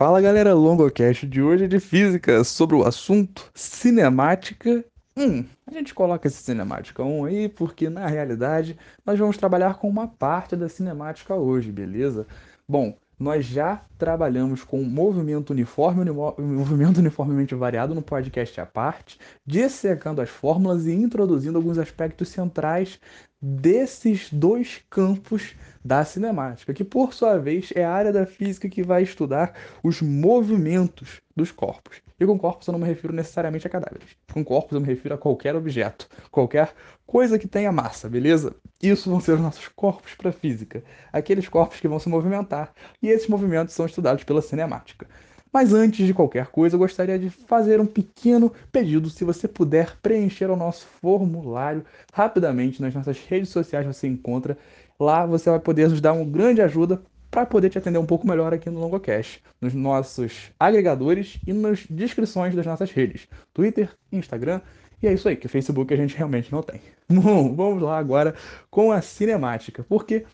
Fala galera, longocast de hoje é de física sobre o assunto cinemática. Hum, a gente coloca esse cinemática 1 aí porque na realidade nós vamos trabalhar com uma parte da cinemática hoje, beleza? Bom, nós já trabalhamos com movimento uniforme, movimento uniformemente variado no podcast à parte, dissecando as fórmulas e introduzindo alguns aspectos centrais desses dois campos da cinemática, que por sua vez é a área da física que vai estudar os movimentos dos corpos. E com corpos eu não me refiro necessariamente a cadáveres. Com corpos eu me refiro a qualquer objeto, qualquer coisa que tenha massa, beleza? Isso vão ser os nossos corpos para física, aqueles corpos que vão se movimentar, e esses movimentos são estudados pela cinemática. Mas antes de qualquer coisa, eu gostaria de fazer um pequeno pedido. Se você puder preencher o nosso formulário rapidamente nas nossas redes sociais, você encontra. Lá você vai poder nos dar uma grande ajuda para poder te atender um pouco melhor aqui no LongoCast, nos nossos agregadores e nas descrições das nossas redes, Twitter, Instagram, e é isso aí, que o Facebook a gente realmente não tem. Bom, vamos lá agora com a cinemática, porque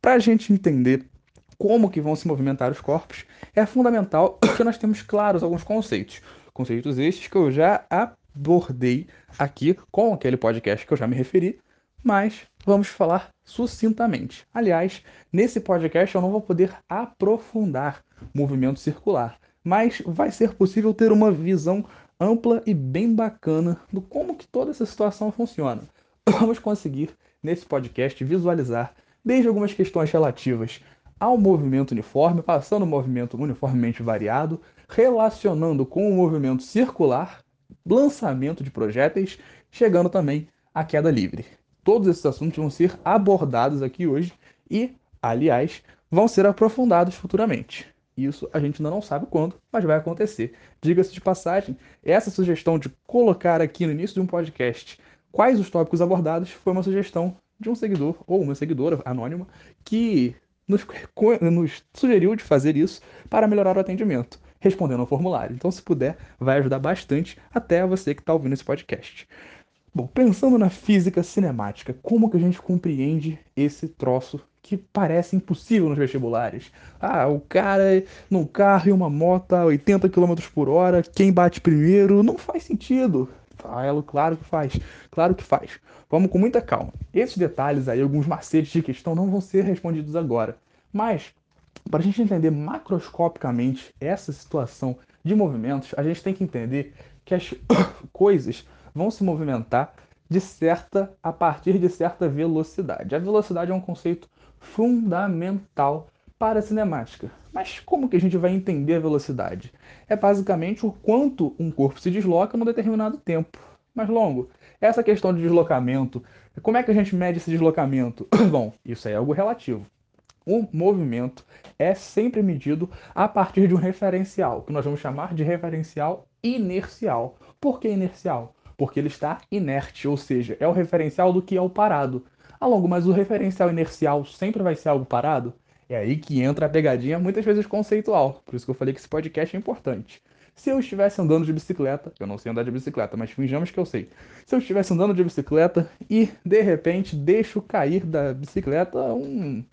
para a gente entender como que vão se movimentar os corpos, é fundamental que nós temos claros alguns conceitos. Conceitos estes que eu já abordei aqui com aquele podcast que eu já me referi, mas vamos falar sucintamente. Aliás, nesse podcast eu não vou poder aprofundar movimento circular, mas vai ser possível ter uma visão ampla e bem bacana do como que toda essa situação funciona. Vamos conseguir nesse podcast visualizar desde algumas questões relativas ao movimento uniforme, passando o movimento uniformemente variado, relacionando com o movimento circular, lançamento de projéteis, chegando também à queda livre. Todos esses assuntos vão ser abordados aqui hoje e, aliás, vão ser aprofundados futuramente. Isso a gente ainda não sabe quando, mas vai acontecer. Diga-se de passagem, essa sugestão de colocar aqui no início de um podcast quais os tópicos abordados foi uma sugestão de um seguidor ou uma seguidora anônima que nos, nos sugeriu de fazer isso para melhorar o atendimento, respondendo ao formulário. Então, se puder, vai ajudar bastante até você que está ouvindo esse podcast. Bom, pensando na física cinemática, como que a gente compreende esse troço que parece impossível nos vestibulares? Ah, o cara num carro e uma moto a 80 km por hora, quem bate primeiro, não faz sentido. Elo, claro que faz, claro que faz. Vamos com muita calma. Esses detalhes aí, alguns macetes de questão, não vão ser respondidos agora. Mas, para a gente entender macroscopicamente essa situação de movimentos, a gente tem que entender que as coisas vão se movimentar de certa a partir de certa velocidade. A velocidade é um conceito fundamental para a cinemática. Mas como que a gente vai entender a velocidade? É basicamente o quanto um corpo se desloca num determinado tempo mais longo. Essa questão de deslocamento, como é que a gente mede esse deslocamento? Bom, isso é algo relativo. O movimento é sempre medido a partir de um referencial, que nós vamos chamar de referencial inercial. Por que inercial? Porque ele está inerte, ou seja, é o referencial do que é o parado. Ah, longo, mas o referencial inercial sempre vai ser algo parado? É aí que entra a pegadinha, muitas vezes conceitual. Por isso que eu falei que esse podcast é importante. Se eu estivesse andando de bicicleta, eu não sei andar de bicicleta, mas finjamos que eu sei. Se eu estivesse andando de bicicleta e de repente deixo cair da bicicleta um,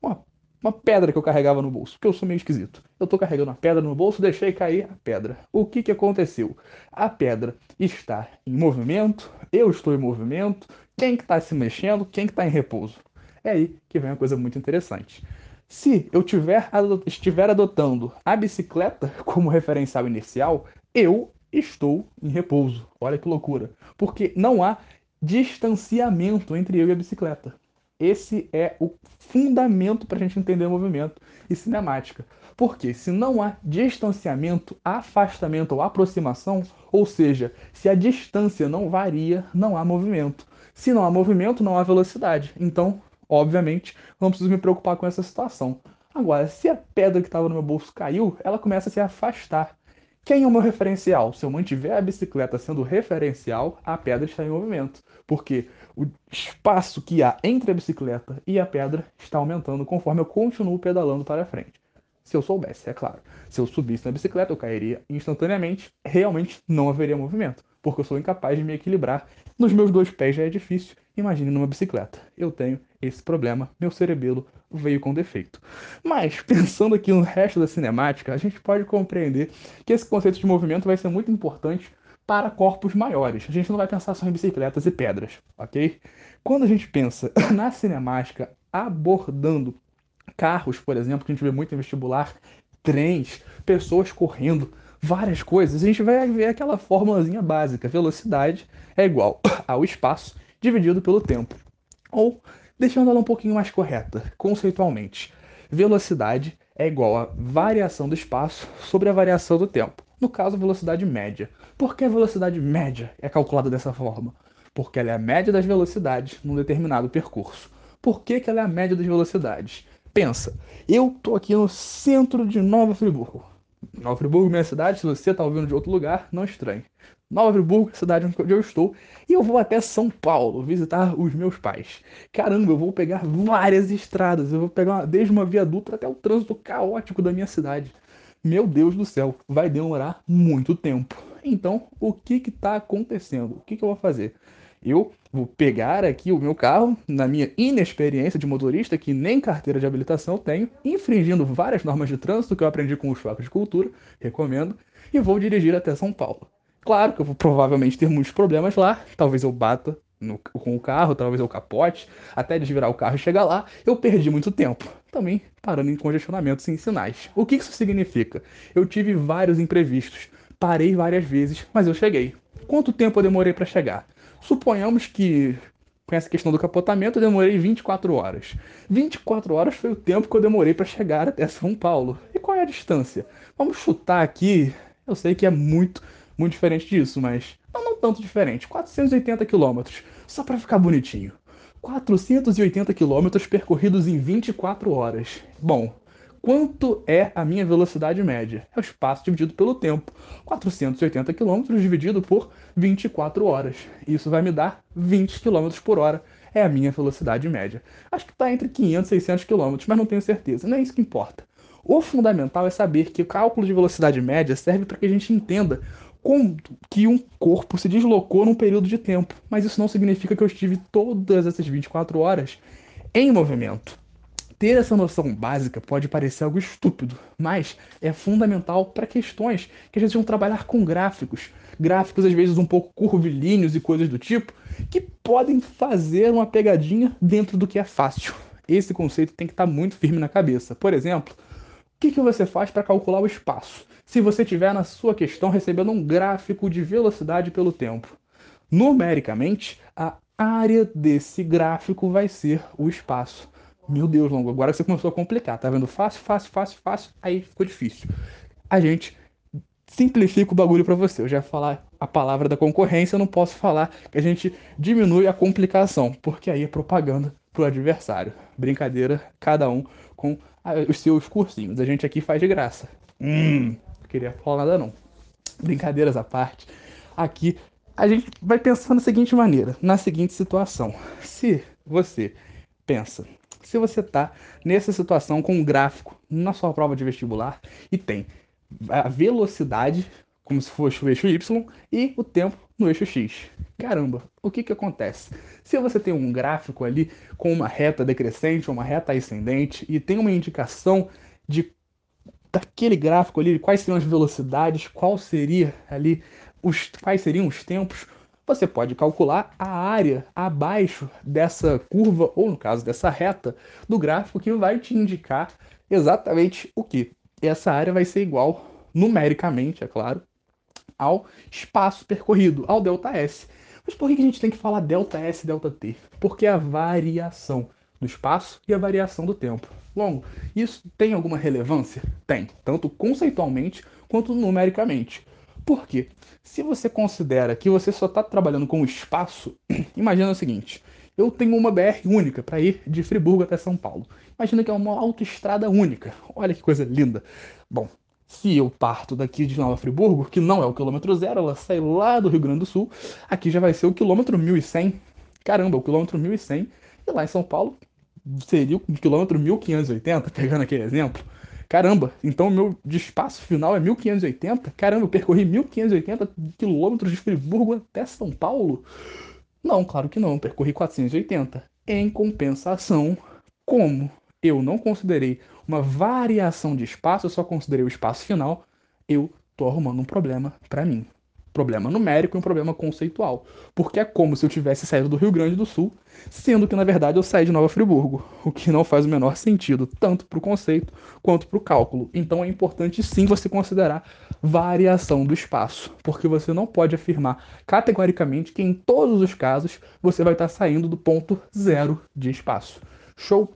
uma, uma pedra que eu carregava no bolso, porque eu sou meio esquisito. Eu tô carregando a pedra no bolso, deixei cair a pedra. O que que aconteceu? A pedra está em movimento, eu estou em movimento, quem que está se mexendo, quem que está em repouso. É aí que vem uma coisa muito interessante. Se eu tiver, estiver adotando a bicicleta como referencial inicial, eu estou em repouso. Olha que loucura. Porque não há distanciamento entre eu e a bicicleta. Esse é o fundamento para a gente entender movimento e cinemática. Porque se não há distanciamento, afastamento ou aproximação, ou seja, se a distância não varia, não há movimento. Se não há movimento, não há velocidade. Então, obviamente, não preciso me preocupar com essa situação. Agora, se a pedra que estava no meu bolso caiu, ela começa a se afastar. Quem é o meu referencial? Se eu mantiver a bicicleta sendo referencial, a pedra está em movimento. Porque o espaço que há entre a bicicleta e a pedra está aumentando conforme eu continuo pedalando para frente. Se eu soubesse, é claro. Se eu subisse na bicicleta, eu cairia instantaneamente. Realmente não haveria movimento, porque eu sou incapaz de me equilibrar Nos meus dois pés já é difícil, imagine numa bicicleta. Eu tenho esse problema, meu cerebelo veio com defeito. Mas, pensando aqui no resto da cinemática, a gente pode compreender que esse conceito de movimento vai ser muito importante para corpos maiores. A gente não vai pensar só em bicicletas e pedras, ok? Quando a gente pensa na cinemática abordando carros, por exemplo, que a gente vê muito em vestibular, trens, pessoas correndo, várias coisas, a gente vai ver aquela fórmulazinha básica: velocidade é igual ao espaço dividido pelo tempo. Ou, deixando ela um pouquinho mais correta, conceitualmente, velocidade é igual a variação do espaço sobre a variação do tempo. No caso, velocidade média. Por que a velocidade média é calculada dessa forma? Porque ela é a média das velocidades num determinado percurso. Por que, que ela é a média das velocidades? Pensa, eu tô aqui no centro de Nova Friburgo. Nova Friburgo, minha cidade, se você tá ouvindo de outro lugar, não estranhe. Nova Friburgo, cidade onde eu estou, e eu vou até São Paulo visitar os meus pais. Caramba, eu vou pegar várias estradas, eu vou pegar uma, desde uma viaduta até o trânsito caótico da minha cidade meu Deus do céu, vai demorar muito tempo. Então, o que está acontecendo? O que, que eu vou fazer? Eu vou pegar aqui o meu carro, na minha inexperiência de motorista, que nem carteira de habilitação tenho, infringindo várias normas de trânsito que eu aprendi com os choques de cultura, recomendo, e vou dirigir até São Paulo. Claro que eu vou provavelmente ter muitos problemas lá, talvez eu bata no, com o carro, talvez eu capote, até desvirar o carro e chegar lá, eu perdi muito tempo. Também parando em congestionamentos e em sinais. O que isso significa? Eu tive vários imprevistos, parei várias vezes, mas eu cheguei. Quanto tempo eu demorei para chegar? Suponhamos que com essa questão do capotamento eu demorei 24 horas. 24 horas foi o tempo que eu demorei para chegar até São Paulo. E qual é a distância? Vamos chutar aqui. Eu sei que é muito, muito diferente disso, mas não, não tanto diferente, 480 quilômetros, só para ficar bonitinho. 480 quilômetros percorridos em 24 horas. Bom, quanto é a minha velocidade média? É o espaço dividido pelo tempo. 480 km dividido por 24 horas. Isso vai me dar 20 km por hora. É a minha velocidade média. Acho que está entre 500 e 600 km, mas não tenho certeza. Não é isso que importa. O fundamental é saber que o cálculo de velocidade média serve para que a gente entenda que um corpo se deslocou num período de tempo. Mas isso não significa que eu estive todas essas 24 horas em movimento. Ter essa noção básica pode parecer algo estúpido, mas é fundamental para questões que a gente vão trabalhar com gráficos. Gráficos, às vezes, um pouco curvilíneos e coisas do tipo, que podem fazer uma pegadinha dentro do que é fácil. Esse conceito tem que estar muito firme na cabeça. Por exemplo, o que, que você faz para calcular o espaço? Se você tiver na sua questão recebendo um gráfico de velocidade pelo tempo. Numericamente, a área desse gráfico vai ser o espaço. Meu Deus, Longo, agora você começou a complicar. Tá vendo? Fácil, fácil, fácil, fácil. Aí ficou difícil. A gente simplifica o bagulho para você. Eu já falar a palavra da concorrência, eu não posso falar que a gente diminui a complicação, porque aí é propaganda pro adversário. Brincadeira, cada um com os seus cursinhos. A gente aqui faz de graça. Hum, não queria falar nada não. Brincadeiras à parte. Aqui a gente vai pensar da seguinte maneira, na seguinte situação. Se você pensa, se você está nessa situação com um gráfico na sua prova de vestibular e tem a velocidade como se fosse o eixo Y e o tempo no eixo X. Caramba, o que que acontece? Se você tem um gráfico ali com uma reta decrescente ou uma reta ascendente e tem uma indicação de daquele gráfico ali, quais seriam as velocidades, qual seria ali os quais seriam os tempos, você pode calcular a área abaixo dessa curva, ou no caso dessa reta, do gráfico que vai te indicar exatamente o que. Essa área vai ser igual, numericamente, é claro, ao espaço percorrido, ao delta S. Mas por que a gente tem que falar delta S e delta T? Porque é a variação do espaço e a variação do tempo. Longo, isso tem alguma relevância? Tem, tanto conceitualmente quanto numericamente. Por quê? Se você considera que você só está trabalhando com o espaço, imagina o seguinte: eu tenho uma BR única para ir de Friburgo até São Paulo. Imagina que é uma autoestrada única. Olha que coisa linda. Bom, se eu parto daqui de Nova Friburgo, que não é o quilômetro zero, ela sai lá do Rio Grande do Sul, aqui já vai ser o quilômetro 1100. Caramba, o quilômetro 1100. E lá em São Paulo seria o quilômetro 1580, pegando aquele exemplo. Caramba, então o meu de espaço final é 1580? Caramba, eu percorri 1580 quilômetros de Friburgo até São Paulo? Não, claro que não, percorri 480. Em compensação, como eu não considerei uma variação de espaço, eu só considerei o espaço final, eu tô arrumando um problema para mim problema numérico e um problema conceitual. Porque é como se eu tivesse saído do Rio Grande do Sul, sendo que na verdade eu saí de Nova Friburgo, o que não faz o menor sentido, tanto para o conceito quanto para o cálculo. Então é importante sim você considerar variação do espaço, porque você não pode afirmar categoricamente que em todos os casos você vai estar saindo do ponto zero de espaço. Show?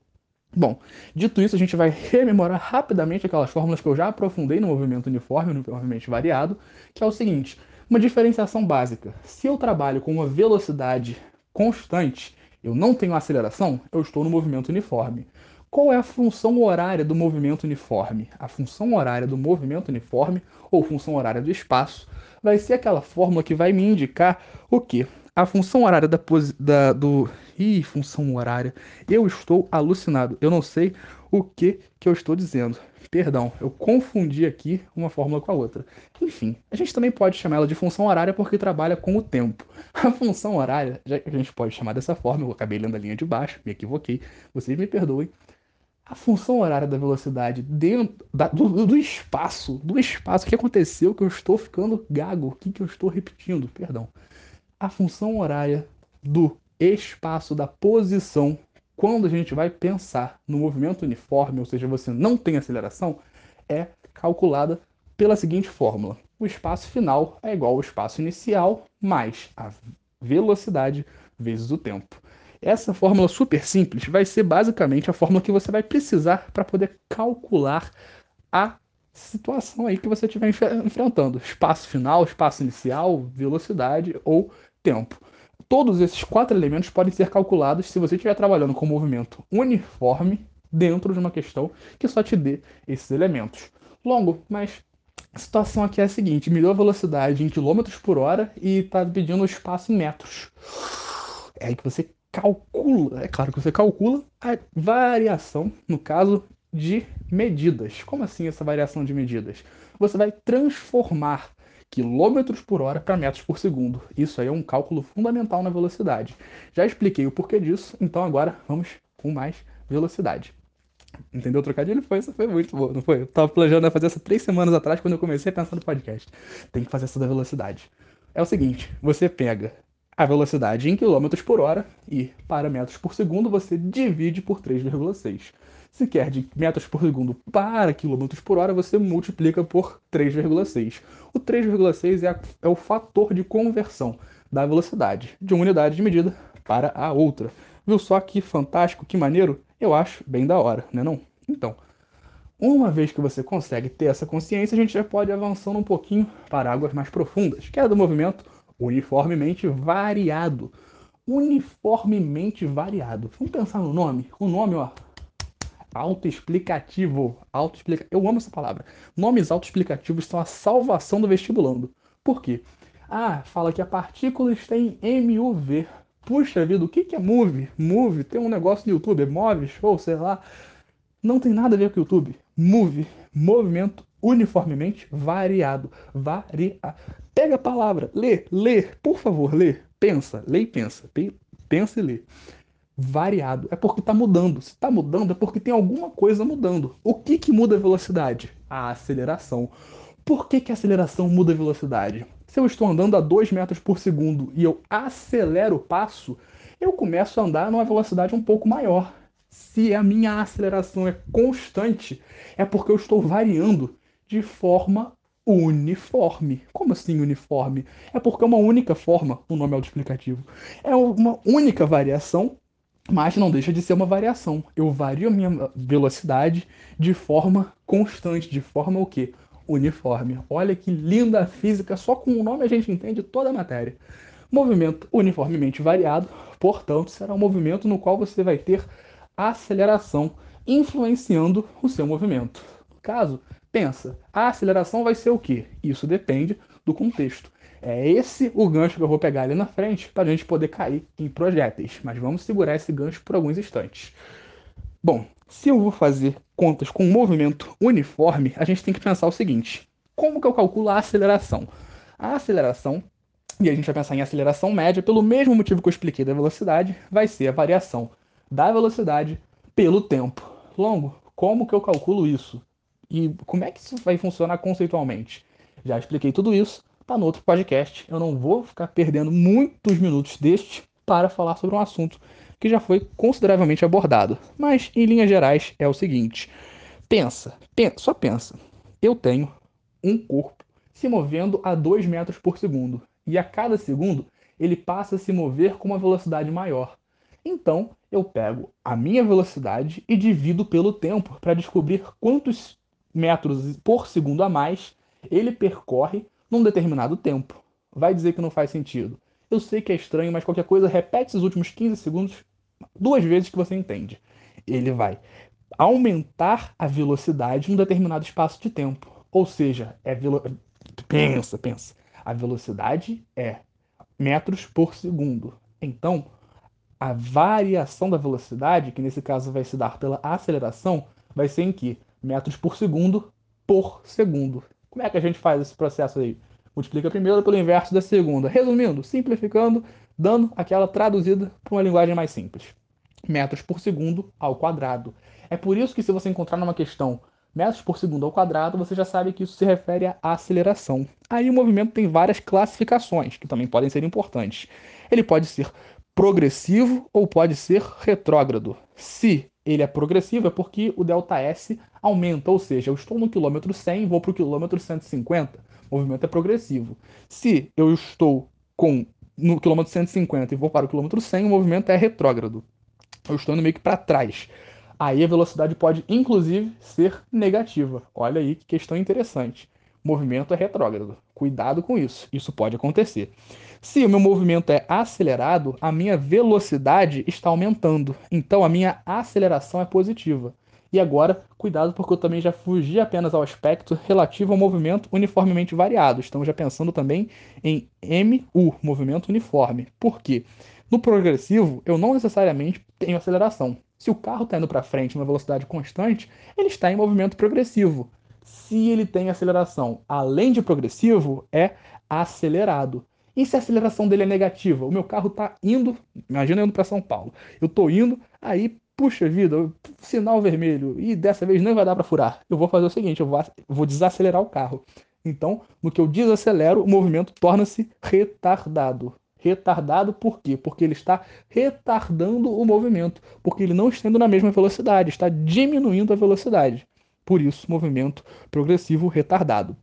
Bom, dito isso, a gente vai rememorar rapidamente aquelas fórmulas que eu já aprofundei no movimento uniforme, uniformemente variado, que é o seguinte: uma diferenciação básica. Se eu trabalho com uma velocidade constante, eu não tenho aceleração, eu estou no movimento uniforme. Qual é a função horária do movimento uniforme? A função horária do movimento uniforme, ou função horária do espaço, vai ser aquela fórmula que vai me indicar o quê? A função horária da, da do. Ih, função horária. Eu estou alucinado. Eu não sei o que, que eu estou dizendo. Perdão, eu confundi aqui uma fórmula com a outra. Enfim, a gente também pode chamar ela de função horária porque trabalha com o tempo. A função horária, já que a gente pode chamar dessa forma, eu acabei lendo a linha de baixo, me equivoquei, vocês me perdoem. A função horária da velocidade dentro da, do, do, espaço, do espaço, o que aconteceu que eu estou ficando gago, o que, que eu estou repetindo, perdão. A função horária do espaço, da posição quando a gente vai pensar no movimento uniforme, ou seja, você não tem aceleração, é calculada pela seguinte fórmula: o espaço final é igual ao espaço inicial mais a velocidade vezes o tempo. Essa fórmula super simples vai ser basicamente a fórmula que você vai precisar para poder calcular a situação aí que você estiver enfrentando: espaço final, espaço inicial, velocidade ou tempo. Todos esses quatro elementos podem ser calculados se você estiver trabalhando com movimento uniforme dentro de uma questão que só te dê esses elementos. Longo, mas a situação aqui é a seguinte: mediu a velocidade em quilômetros por hora e está pedindo o espaço em metros. É aí que você calcula, é claro que você calcula a variação, no caso de medidas. Como assim essa variação de medidas? Você vai transformar quilômetros por hora para metros por segundo. Isso aí é um cálculo fundamental na velocidade. Já expliquei o porquê disso, então agora vamos com mais velocidade. Entendeu o trocadilho? Foi, foi muito bom, não foi? Eu tava planejando fazer essa três semanas atrás quando eu comecei a pensar no podcast. Tem que fazer essa da velocidade. É o seguinte, você pega a velocidade em quilômetros por hora e para metros por segundo você divide por 3,6. Se quer de metros por segundo para quilômetros por hora, você multiplica por 3,6. O 3,6 é, é o fator de conversão da velocidade de uma unidade de medida para a outra. Viu só que fantástico, que maneiro? Eu acho bem da hora, né não? Então, uma vez que você consegue ter essa consciência, a gente já pode avançando um pouquinho para águas mais profundas, que é do movimento uniformemente variado. Uniformemente variado. Vamos pensar no nome? O nome, ó, autoexplicativo. Autoexplica... Eu amo essa palavra. Nomes autoexplicativos são a salvação do vestibulando. Por quê? Ah, fala que a partícula está em MUV. Puxa vida, o que é MOVE? MOVE tem um negócio no YouTube, é MOVE, show, sei lá. Não tem nada a ver com o YouTube. MOVE, movimento uniformemente variado. Varia. Pega a palavra, lê, lê, por favor, lê. Pensa, lê e pensa. Pensa e lê variado. É porque está mudando. Se está mudando, é porque tem alguma coisa mudando. O que, que muda a velocidade? A aceleração. Por que, que a aceleração muda a velocidade? Se eu estou andando a 2 metros por segundo e eu acelero o passo, eu começo a andar numa velocidade um pouco maior. Se a minha aceleração é constante, é porque eu estou variando de forma uniforme. Como assim uniforme? É porque é uma única forma, o nome é autoexplicativo. É uma única variação mas não deixa de ser uma variação. Eu vario a minha velocidade de forma constante, de forma o quê? Uniforme. Olha que linda a física, só com o nome a gente entende toda a matéria. Movimento uniformemente variado, portanto, será um movimento no qual você vai ter aceleração influenciando o seu movimento. Caso, pensa, a aceleração vai ser o quê? Isso depende do contexto. É esse o gancho que eu vou pegar ali na frente para a gente poder cair em projéteis. Mas vamos segurar esse gancho por alguns instantes. Bom, se eu vou fazer contas com movimento uniforme, a gente tem que pensar o seguinte: como que eu calculo a aceleração? A aceleração E a gente vai pensar em aceleração média, pelo mesmo motivo que eu expliquei da velocidade, vai ser a variação da velocidade pelo tempo. Longo, como que eu calculo isso? E como é que isso vai funcionar conceitualmente? Já expliquei tudo isso, tá no outro podcast. Eu não vou ficar perdendo muitos minutos deste para falar sobre um assunto que já foi consideravelmente abordado. Mas, em linhas gerais, é o seguinte: pensa, pensa só pensa. Eu tenho um corpo se movendo a 2 metros por segundo, e a cada segundo ele passa a se mover com uma velocidade maior. Então, eu pego a minha velocidade e divido pelo tempo para descobrir quantos metros por segundo a mais ele percorre num determinado tempo. Vai dizer que não faz sentido. Eu sei que é estranho, mas qualquer coisa, repete esses últimos 15 segundos duas vezes que você entende. Ele vai aumentar a velocidade num determinado espaço de tempo. Ou seja, é velo... pensa, pensa. A velocidade é metros por segundo. Então, a variação da velocidade, que nesse caso vai se dar pela aceleração, vai ser em que? Metros por segundo por segundo. Como é que a gente faz esse processo aí? Multiplica primeiro pelo inverso da segunda. Resumindo, simplificando, dando aquela traduzida para uma linguagem mais simples. Metros por segundo ao quadrado. É por isso que se você encontrar numa questão metros por segundo ao quadrado, você já sabe que isso se refere à aceleração. Aí o movimento tem várias classificações, que também podem ser importantes. Ele pode ser progressivo ou pode ser retrógrado. Se ele é progressivo, é porque o ΔS aumenta, ou seja, eu estou no quilômetro 100 vou para o quilômetro 150. O movimento é progressivo. Se eu estou com no quilômetro 150 e vou para o quilômetro 100, o movimento é retrógrado. Eu estou indo meio que para trás. Aí a velocidade pode, inclusive, ser negativa. Olha aí que questão interessante. O movimento é retrógrado. Cuidado com isso. Isso pode acontecer. Se o meu movimento é acelerado, a minha velocidade está aumentando. Então a minha aceleração é positiva. E agora, cuidado porque eu também já fugi apenas ao aspecto relativo ao movimento uniformemente variado. Estamos já pensando também em MU, movimento uniforme. Por quê? No progressivo, eu não necessariamente tenho aceleração. Se o carro está indo para frente numa velocidade constante, ele está em movimento progressivo. Se ele tem aceleração além de progressivo, é acelerado. E se a aceleração dele é negativa? O meu carro está indo, imagina eu indo para São Paulo. Eu estou indo, aí, puxa vida, sinal vermelho, e dessa vez não vai dar para furar. Eu vou fazer o seguinte, eu vou, vou desacelerar o carro. Então, no que eu desacelero, o movimento torna-se retardado. Retardado por quê? Porque ele está retardando o movimento, porque ele não está indo na mesma velocidade, está diminuindo a velocidade. Por isso, movimento progressivo retardado.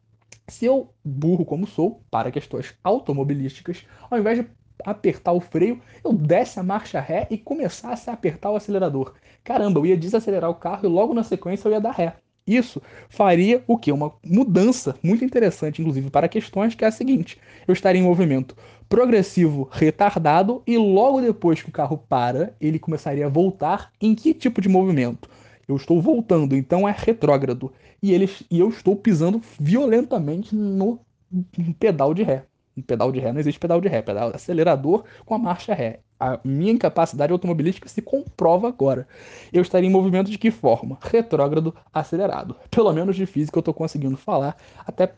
Se eu, burro como sou, para questões automobilísticas, ao invés de apertar o freio, eu desse a marcha ré e começasse a apertar o acelerador. Caramba, eu ia desacelerar o carro e logo na sequência eu ia dar ré. Isso faria o quê? Uma mudança muito interessante, inclusive, para questões, que é a seguinte: eu estaria em movimento progressivo retardado e logo depois que o carro para, ele começaria a voltar em que tipo de movimento? Eu estou voltando, então é retrógrado. E, ele, e eu estou pisando violentamente no pedal de ré. No pedal de ré não existe pedal de ré, pedal acelerador com a marcha ré. A minha incapacidade automobilística se comprova agora. Eu estaria em movimento de que forma? Retrógrado acelerado. Pelo menos de física eu estou conseguindo falar, até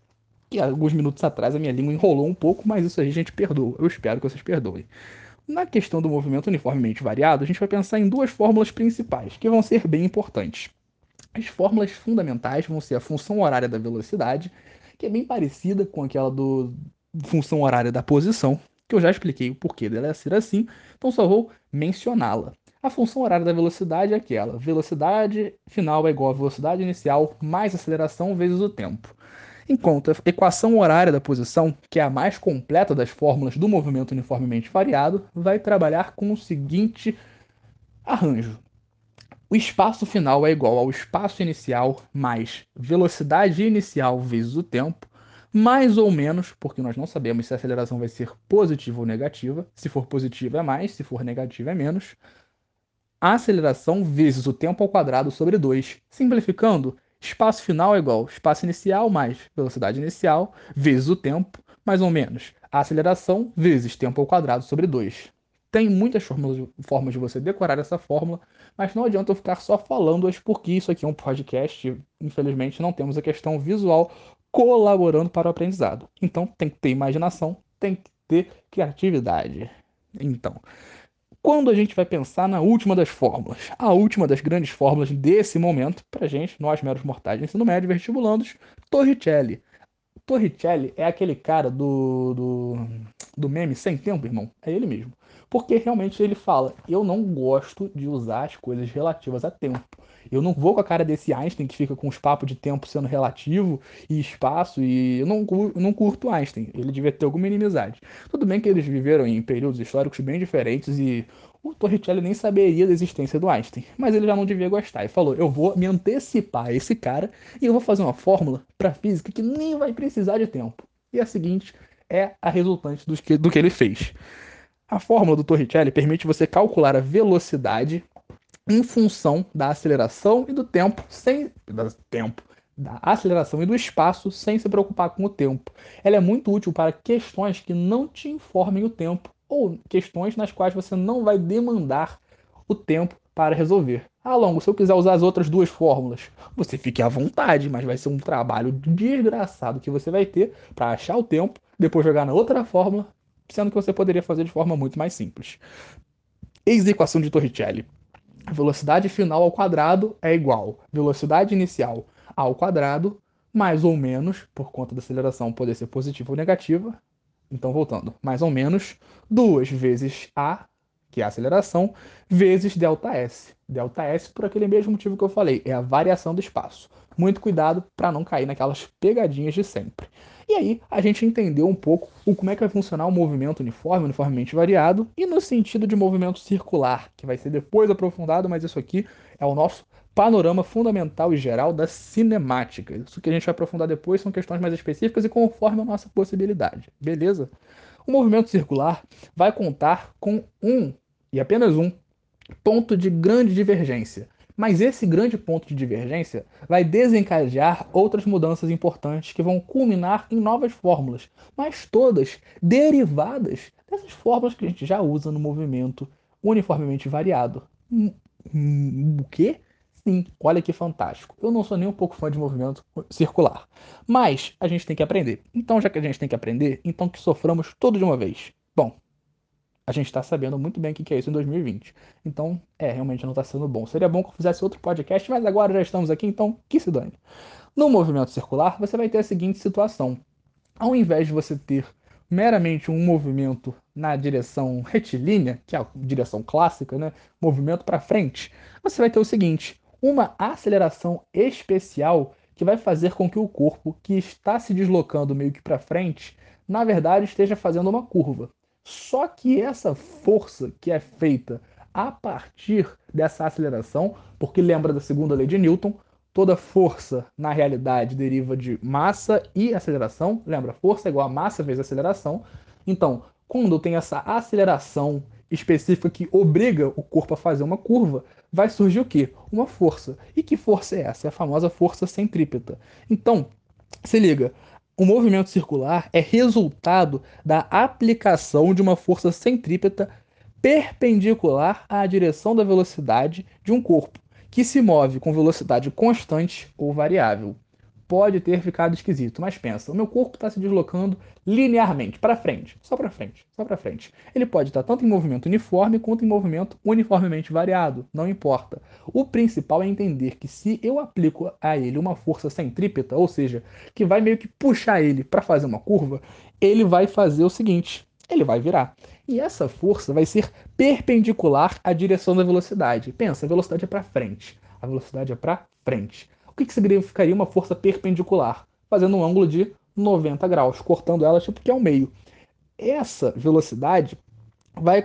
que alguns minutos atrás a minha língua enrolou um pouco, mas isso aí a gente perdoa. Eu espero que vocês perdoem. Na questão do movimento uniformemente variado, a gente vai pensar em duas fórmulas principais, que vão ser bem importantes. As fórmulas fundamentais vão ser a função horária da velocidade, que é bem parecida com aquela do função horária da posição, que eu já expliquei o porquê dela ser assim, então só vou mencioná-la. A função horária da velocidade é aquela: velocidade final é igual a velocidade inicial mais aceleração vezes o tempo enquanto a equação horária da posição, que é a mais completa das fórmulas do movimento uniformemente variado, vai trabalhar com o seguinte arranjo. O espaço final é igual ao espaço inicial mais velocidade inicial vezes o tempo, mais ou menos, porque nós não sabemos se a aceleração vai ser positiva ou negativa. Se for positiva é mais, se for negativa é menos. A aceleração vezes o tempo ao quadrado sobre 2. Simplificando, Espaço final é igual espaço inicial mais velocidade inicial vezes o tempo, mais ou menos. A aceleração vezes tempo ao quadrado sobre 2. Tem muitas formas, de você decorar essa fórmula, mas não adianta eu ficar só falando-as porque isso aqui é um podcast. Infelizmente, não temos a questão visual colaborando para o aprendizado. Então, tem que ter imaginação, tem que ter criatividade. Então, quando a gente vai pensar na última das fórmulas, a última das grandes fórmulas desse momento, pra gente, nós meros mortais de ensino médio, vestibulandos, Torricelli. Torricelli é aquele cara do, do, do meme Sem Tempo, irmão. É ele mesmo. Porque realmente ele fala: eu não gosto de usar as coisas relativas a tempo. Eu não vou com a cara desse Einstein que fica com os papos de tempo sendo relativo e espaço, e eu não, eu não curto Einstein. Ele devia ter alguma inimizade. Tudo bem que eles viveram em períodos históricos bem diferentes e o Torricelli nem saberia da existência do Einstein, mas ele já não devia gostar e falou: eu vou me antecipar a esse cara e eu vou fazer uma fórmula para física que nem vai precisar de tempo. E a seguinte é a resultante do que, do que ele fez. A fórmula do Torricelli permite você calcular a velocidade em função da aceleração e do tempo sem do tempo da aceleração e do espaço sem se preocupar com o tempo. Ela é muito útil para questões que não te informem o tempo ou questões nas quais você não vai demandar o tempo para resolver. Ah, Longo, se eu quiser usar as outras duas fórmulas, você fique à vontade, mas vai ser um trabalho desgraçado que você vai ter para achar o tempo, depois jogar na outra fórmula, sendo que você poderia fazer de forma muito mais simples. Eis a equação de Torricelli. Velocidade final ao quadrado é igual velocidade inicial ao quadrado mais ou menos, por conta da aceleração poder ser positiva ou negativa, então, voltando, mais ou menos 2 vezes A, que é a aceleração, vezes ΔS. ΔS por aquele mesmo motivo que eu falei, é a variação do espaço. Muito cuidado para não cair naquelas pegadinhas de sempre. E aí a gente entendeu um pouco o como é que vai funcionar o movimento uniforme, uniformemente variado, e no sentido de movimento circular, que vai ser depois aprofundado, mas isso aqui é o nosso panorama fundamental e geral da cinemática. Isso que a gente vai aprofundar depois são questões mais específicas e conforme a nossa possibilidade, beleza? O movimento circular vai contar com um, e apenas um, ponto de grande divergência. Mas esse grande ponto de divergência vai desencadear outras mudanças importantes que vão culminar em novas fórmulas, mas todas derivadas dessas fórmulas que a gente já usa no movimento uniformemente variado. Hum, hum, o quê? Sim, olha que fantástico. Eu não sou nem um pouco fã de movimento circular. Mas a gente tem que aprender. Então, já que a gente tem que aprender, então que soframos tudo de uma vez. Bom, a gente está sabendo muito bem o que é isso em 2020. Então, é, realmente não está sendo bom. Seria bom que eu fizesse outro podcast, mas agora já estamos aqui, então que se dane. No movimento circular, você vai ter a seguinte situação. Ao invés de você ter meramente um movimento na direção retilínea, que é a direção clássica, né? movimento para frente, você vai ter o seguinte: uma aceleração especial que vai fazer com que o corpo que está se deslocando meio que para frente, na verdade esteja fazendo uma curva. Só que essa força que é feita a partir dessa aceleração, porque lembra da segunda lei de Newton, toda força na realidade deriva de massa e aceleração. Lembra, força é igual a massa vezes aceleração. Então, quando tem essa aceleração específica que obriga o corpo a fazer uma curva, vai surgir o quê? Uma força. E que força é essa? É a famosa força centrípeta. Então, se liga, o movimento circular é resultado da aplicação de uma força centrípeta perpendicular à direção da velocidade de um corpo, que se move com velocidade constante ou variável pode ter ficado esquisito, mas pensa, o meu corpo está se deslocando linearmente, para frente, só para frente, só para frente. Ele pode estar tanto em movimento uniforme quanto em movimento uniformemente variado, não importa. O principal é entender que se eu aplico a ele uma força centrípeta, ou seja, que vai meio que puxar ele para fazer uma curva, ele vai fazer o seguinte, ele vai virar. E essa força vai ser perpendicular à direção da velocidade. Pensa, a velocidade é para frente, a velocidade é para frente. O que, significaria uma força perpendicular? Fazendo um ângulo de 90 graus, cortando ela tipo que ao meio. Essa velocidade vai,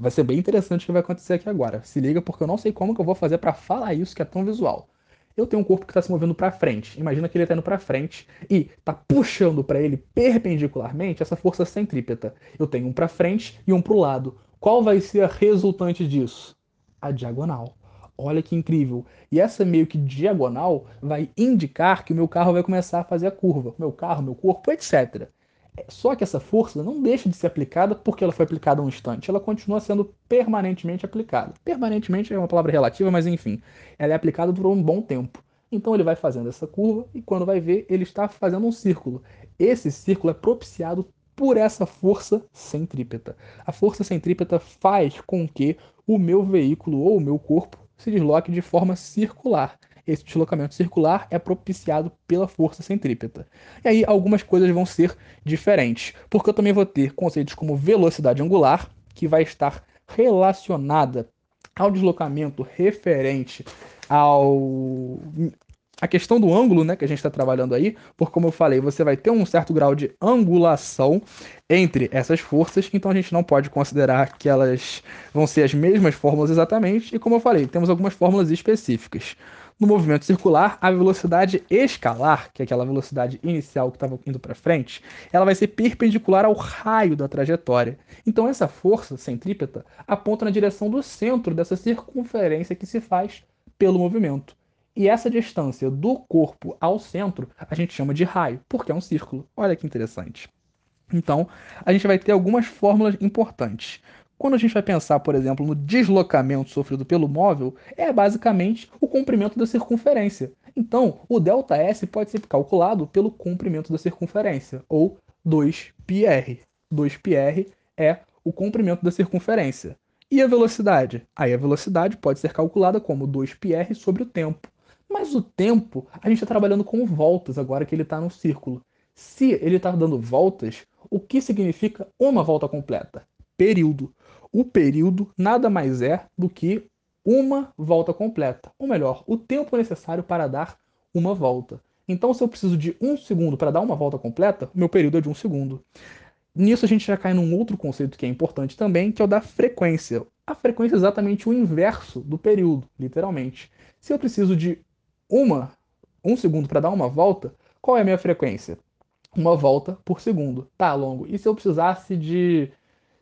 vai ser bem interessante o que vai acontecer aqui agora. Se liga, porque eu não sei como que eu vou fazer para falar isso que é tão visual. Eu tenho um corpo que está se movendo para frente. Imagina que ele está indo para frente e está puxando para ele perpendicularmente essa força centrípeta. Eu tenho um para frente e um para o lado. Qual vai ser a resultante disso? A diagonal. Olha que incrível. E essa meio que diagonal vai indicar que o meu carro vai começar a fazer a curva. Meu carro, meu corpo, etc. É, só que essa força não deixa de ser aplicada porque ela foi aplicada um instante. Ela continua sendo permanentemente aplicada. Permanentemente é uma palavra relativa, mas enfim, ela é aplicada por um bom tempo. Então ele vai fazendo essa curva e quando vai ver, ele está fazendo um círculo. Esse círculo é propiciado por essa força centrípeta. A força centrípeta faz com que o meu veículo ou o meu corpo se desloque de forma circular. Esse deslocamento circular é propiciado pela força centrípeta. E aí algumas coisas vão ser diferentes, porque eu também vou ter conceitos como velocidade angular, que vai estar relacionada ao deslocamento referente ao a questão do ângulo, né, que a gente está trabalhando aí, porque como eu falei, você vai ter um certo grau de angulação entre essas forças, então a gente não pode considerar que elas vão ser as mesmas fórmulas exatamente, e como eu falei, temos algumas fórmulas específicas. No movimento circular, a velocidade escalar, que é aquela velocidade inicial que estava indo para frente, ela vai ser perpendicular ao raio da trajetória. Então essa força centrípeta aponta na direção do centro dessa circunferência que se faz pelo movimento. E essa distância do corpo ao centro a gente chama de raio, porque é um círculo. Olha que interessante. Então, a gente vai ter algumas fórmulas importantes. Quando a gente vai pensar, por exemplo, no deslocamento sofrido pelo móvel, é basicamente o comprimento da circunferência. Então, o ΔS pode ser calculado pelo comprimento da circunferência, ou 2πr. 2πr é o comprimento da circunferência. E a velocidade? Aí a velocidade pode ser calculada como 2πr sobre o tempo. Mas o tempo, a gente está trabalhando com voltas agora que ele está no círculo. Se ele está dando voltas, o que significa uma volta completa? Período. O período nada mais é do que uma volta completa. Ou melhor, o tempo necessário para dar uma volta. Então, se eu preciso de um segundo para dar uma volta completa, meu período é de um segundo. Nisso a gente já cai num outro conceito que é importante também, que é o da frequência. A frequência é exatamente o inverso do período, literalmente. Se eu preciso de uma, um segundo para dar uma volta, qual é a minha frequência? Uma volta por segundo. Tá, longo. E se eu precisasse de.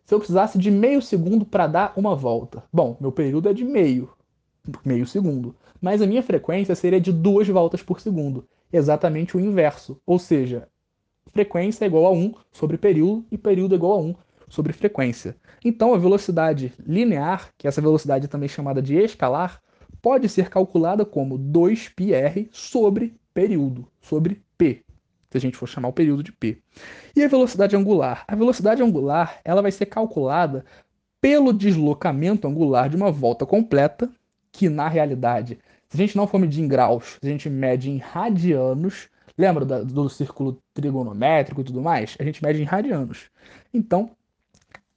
Se eu precisasse de meio segundo para dar uma volta? Bom, meu período é de meio, meio segundo. Mas a minha frequência seria de duas voltas por segundo. Exatamente o inverso. Ou seja, frequência é igual a 1 sobre período e período é igual a 1 sobre frequência. Então a velocidade linear, que é essa velocidade também chamada de escalar, pode ser calculada como 2πr sobre período, sobre p, se a gente for chamar o período de p. E a velocidade angular? A velocidade angular ela vai ser calculada pelo deslocamento angular de uma volta completa, que na realidade, se a gente não for medir em graus, a gente mede em radianos, lembra do, do círculo trigonométrico e tudo mais? A gente mede em radianos. Então,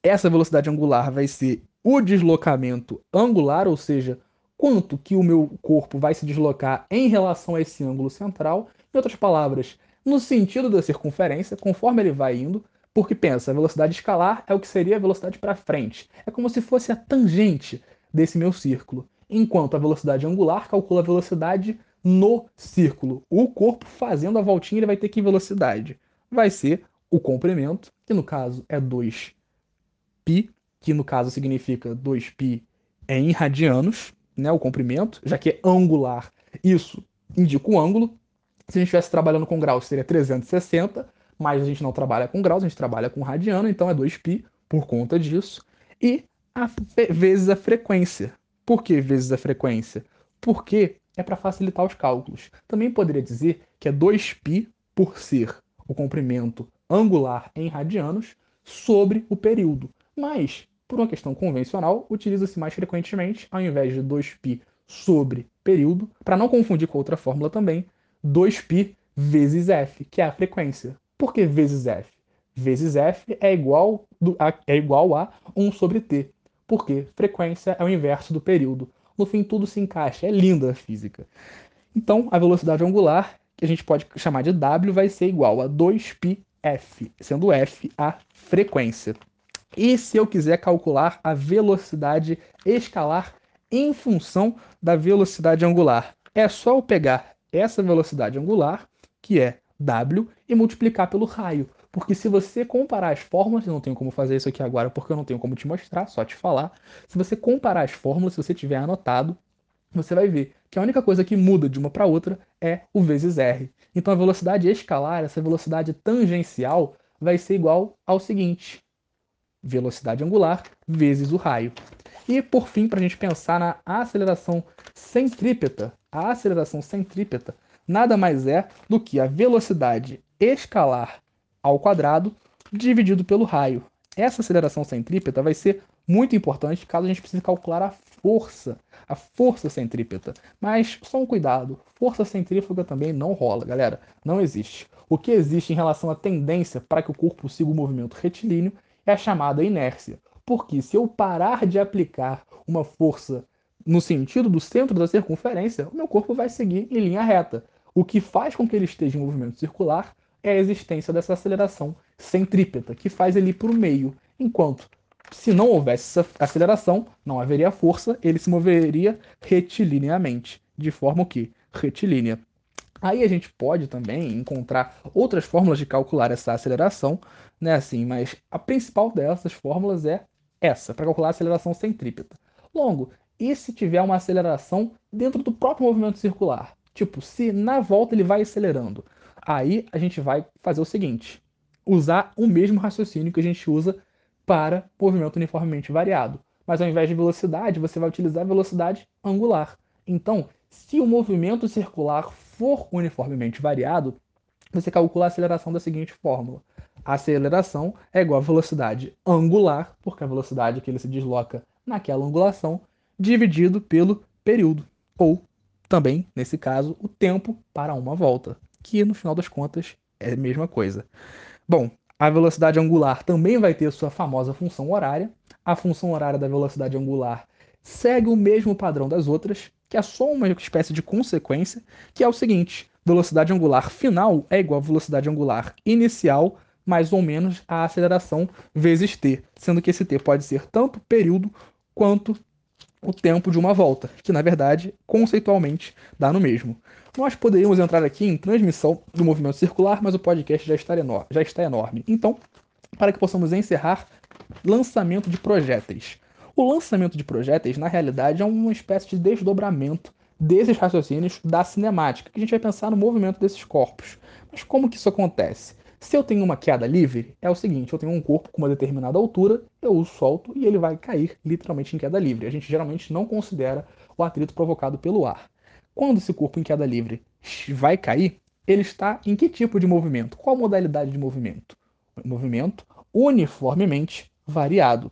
essa velocidade angular vai ser o deslocamento angular, ou seja, quanto que o meu corpo vai se deslocar em relação a esse ângulo central. Em outras palavras, no sentido da circunferência, conforme ele vai indo, porque pensa, a velocidade escalar é o que seria a velocidade para frente. É como se fosse a tangente desse meu círculo. Enquanto a velocidade angular calcula a velocidade no círculo. O corpo fazendo a voltinha, ele vai ter que velocidade? Vai ser o comprimento, que no caso é 2π, que no caso significa 2π em radianos, né, o comprimento, já que é angular, isso indica o ângulo. Se a gente estivesse trabalhando com graus, seria 360, mas a gente não trabalha com graus, a gente trabalha com radiano, então é 2π por conta disso. E a, vezes a frequência. Por que vezes a frequência? Porque é para facilitar os cálculos. Também poderia dizer que é 2π por ser o comprimento angular em radianos sobre o período. Mas por uma questão convencional, utiliza-se mais frequentemente, ao invés de 2π sobre período, para não confundir com outra fórmula também, 2π vezes f, que é a frequência. Por que vezes f? Vezes f é igual, a, é igual a 1 sobre t, porque frequência é o inverso do período. No fim, tudo se encaixa, é linda a física. Então, a velocidade angular, que a gente pode chamar de w, vai ser igual a 2πf, sendo f a frequência. E se eu quiser calcular a velocidade escalar em função da velocidade angular? É só eu pegar essa velocidade angular, que é w, e multiplicar pelo raio. Porque se você comparar as fórmulas, eu não tenho como fazer isso aqui agora porque eu não tenho como te mostrar, só te falar. Se você comparar as fórmulas, se você tiver anotado, você vai ver que a única coisa que muda de uma para outra é o vezes r. Então a velocidade escalar, essa velocidade tangencial, vai ser igual ao seguinte: velocidade angular vezes o raio. E por fim, para a gente pensar na aceleração centrípeta, a aceleração centrípeta nada mais é do que a velocidade escalar ao quadrado dividido pelo raio. Essa aceleração centrípeta vai ser muito importante caso a gente precise calcular a força, a força centrípeta. Mas só um cuidado, força centrífuga também não rola, galera, não existe. O que existe em relação à tendência para que o corpo siga o movimento retilíneo é a chamada inércia. Porque se eu parar de aplicar uma força no sentido do centro da circunferência, o meu corpo vai seguir em linha reta. O que faz com que ele esteja em movimento circular é a existência dessa aceleração centrípeta, que faz ele ir para o meio. Enquanto, se não houvesse essa aceleração, não haveria força, ele se moveria retilineamente, de forma que? Retilínea. Aí a gente pode também encontrar outras fórmulas de calcular essa aceleração, né, assim, mas a principal dessas fórmulas é essa, para calcular a aceleração centrípeta. Longo, e se tiver uma aceleração dentro do próprio movimento circular? Tipo, se na volta ele vai acelerando, aí a gente vai fazer o seguinte: usar o mesmo raciocínio que a gente usa para movimento uniformemente variado. Mas ao invés de velocidade, você vai utilizar velocidade angular. Então, se o movimento circular for uniformemente variado, você calcula a aceleração da seguinte fórmula: a aceleração é igual à velocidade angular, porque a velocidade que ele se desloca naquela angulação, dividido pelo período, ou também, nesse caso, o tempo para uma volta, que no final das contas é a mesma coisa. Bom, a velocidade angular também vai ter sua famosa função horária. A função horária da velocidade angular segue o mesmo padrão das outras, que é só uma espécie de consequência, que é o seguinte: velocidade angular final é igual a velocidade angular inicial mais ou menos a aceleração vezes t, sendo que esse t pode ser tanto período quanto o tempo de uma volta, que na verdade, conceitualmente, dá no mesmo. Nós poderíamos entrar aqui em transmissão do movimento circular, mas o podcast já está, enorme, já está enorme. Então, para que possamos encerrar, lançamento de projéteis. O lançamento de projéteis, na realidade, é uma espécie de desdobramento desses raciocínios da cinemática, que a gente vai pensar no movimento desses corpos. Mas como que isso acontece? Se eu tenho uma queda livre, é o seguinte: eu tenho um corpo com uma determinada altura, eu o solto e ele vai cair literalmente em queda livre. A gente geralmente não considera o atrito provocado pelo ar. Quando esse corpo em queda livre vai cair, ele está em que tipo de movimento? Qual modalidade de movimento? Movimento uniformemente variado.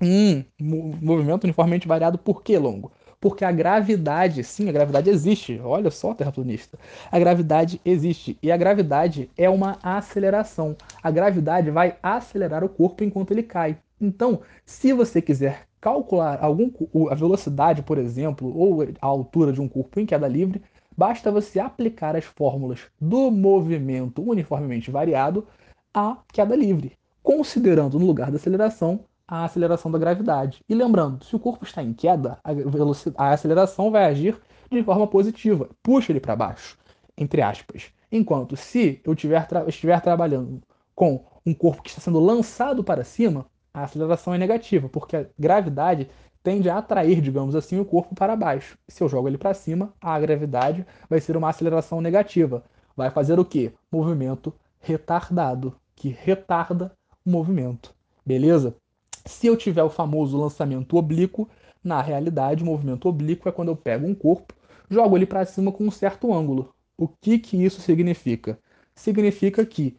Hum, movimento uniformemente variado por que longo? Porque a gravidade, sim, a gravidade existe. Olha só, terraplanista. A gravidade existe. E a gravidade é uma aceleração. A gravidade vai acelerar o corpo enquanto ele cai. Então, se você quiser calcular algum, a velocidade, por exemplo, ou a altura de um corpo em queda livre, basta você aplicar as fórmulas do movimento uniformemente variado à queda livre, considerando no lugar da aceleração a aceleração da gravidade. E lembrando, se o corpo está em queda, a, a aceleração vai agir de forma positiva, puxa ele para baixo, entre aspas. Enquanto se eu tiver tra estiver trabalhando com um corpo que está sendo lançado para cima, a aceleração é negativa, porque a gravidade tende a atrair, digamos assim, o corpo para baixo. Se eu jogo ele para cima, a gravidade vai ser uma aceleração negativa. Vai fazer o quê? Movimento retardado, que retarda o movimento. Beleza? Se eu tiver o famoso lançamento oblíquo, na realidade, o movimento oblíquo é quando eu pego um corpo, jogo ele para cima com um certo ângulo. O que, que isso significa? Significa que,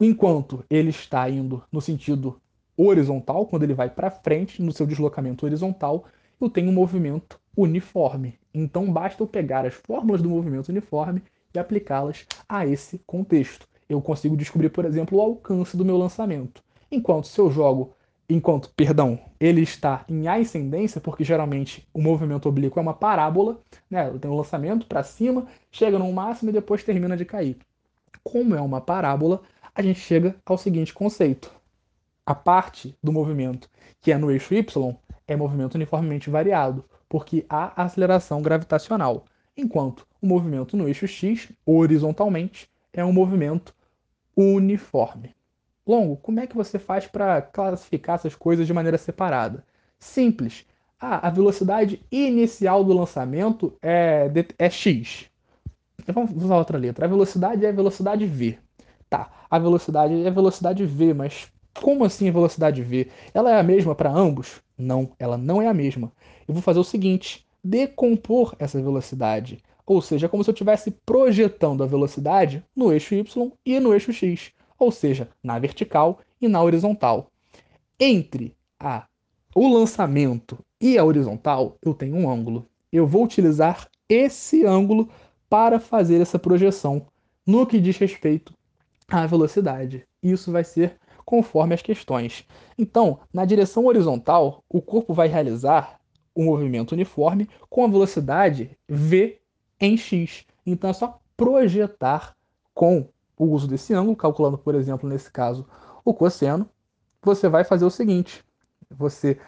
enquanto ele está indo no sentido horizontal, quando ele vai para frente no seu deslocamento horizontal, eu tenho um movimento uniforme. Então basta eu pegar as fórmulas do movimento uniforme e aplicá-las a esse contexto. Eu consigo descobrir, por exemplo, o alcance do meu lançamento. Enquanto se eu jogo enquanto, perdão, ele está em ascendência, porque geralmente o movimento oblíquo é uma parábola, né? Tem um lançamento para cima, chega no máximo e depois termina de cair. Como é uma parábola, a gente chega ao seguinte conceito: a parte do movimento que é no eixo y é movimento uniformemente variado, porque há aceleração gravitacional, enquanto o movimento no eixo x, horizontalmente, é um movimento uniforme. Longo, como é que você faz para classificar essas coisas de maneira separada? Simples. Ah, a velocidade inicial do lançamento é, é x. Vamos usar outra letra. A velocidade é velocidade v. Tá, a velocidade é velocidade v, mas como assim a velocidade v? Ela é a mesma para ambos? Não, ela não é a mesma. Eu vou fazer o seguinte: decompor essa velocidade. Ou seja, é como se eu estivesse projetando a velocidade no eixo y e no eixo x ou seja, na vertical e na horizontal. Entre a, o lançamento e a horizontal, eu tenho um ângulo. Eu vou utilizar esse ângulo para fazer essa projeção no que diz respeito à velocidade. Isso vai ser conforme as questões. Então, na direção horizontal, o corpo vai realizar um movimento uniforme com a velocidade v em x. Então é só projetar com o uso desse ângulo, calculando, por exemplo, nesse caso, o cosseno, você vai fazer o seguinte: você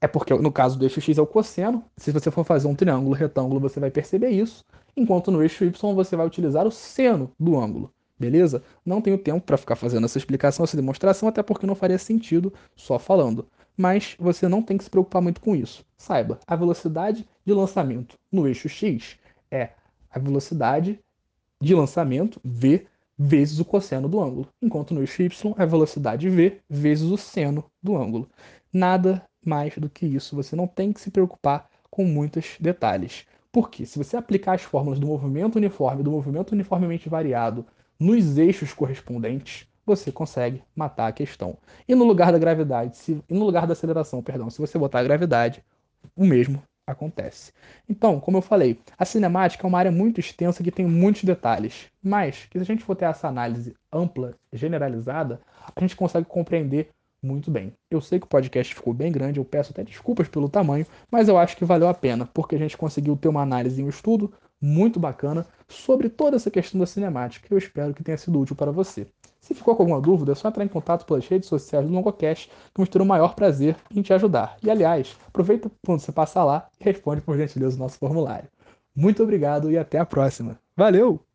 é porque no caso do eixo x é o cosseno. Se você for fazer um triângulo retângulo, você vai perceber isso, enquanto no eixo y você vai utilizar o seno do ângulo. Beleza? Não tenho tempo para ficar fazendo essa explicação, essa demonstração, até porque não faria sentido só falando. Mas você não tem que se preocupar muito com isso. Saiba, a velocidade de lançamento no eixo x é a velocidade de lançamento v vezes o cosseno do ângulo, enquanto no y é a velocidade v vezes o seno do ângulo. Nada mais do que isso. Você não tem que se preocupar com muitos detalhes. Porque se você aplicar as fórmulas do movimento uniforme do movimento uniformemente variado nos eixos correspondentes, você consegue matar a questão. E no lugar da gravidade, se, no lugar da aceleração, perdão, se você botar a gravidade, o mesmo acontece. Então, como eu falei, a cinemática é uma área muito extensa que tem muitos detalhes, mas que se a gente for ter essa análise ampla, generalizada, a gente consegue compreender muito bem. Eu sei que o podcast ficou bem grande, eu peço até desculpas pelo tamanho, mas eu acho que valeu a pena, porque a gente conseguiu ter uma análise e um estudo muito bacana sobre toda essa questão da cinemática. Eu espero que tenha sido útil para você. Se ficou com alguma dúvida, é só entrar em contato pelas redes sociais do Longocast, que vamos ter o maior prazer em te ajudar. E aliás, aproveita quando você passar lá e responde por gentileza o nosso formulário. Muito obrigado e até a próxima. Valeu!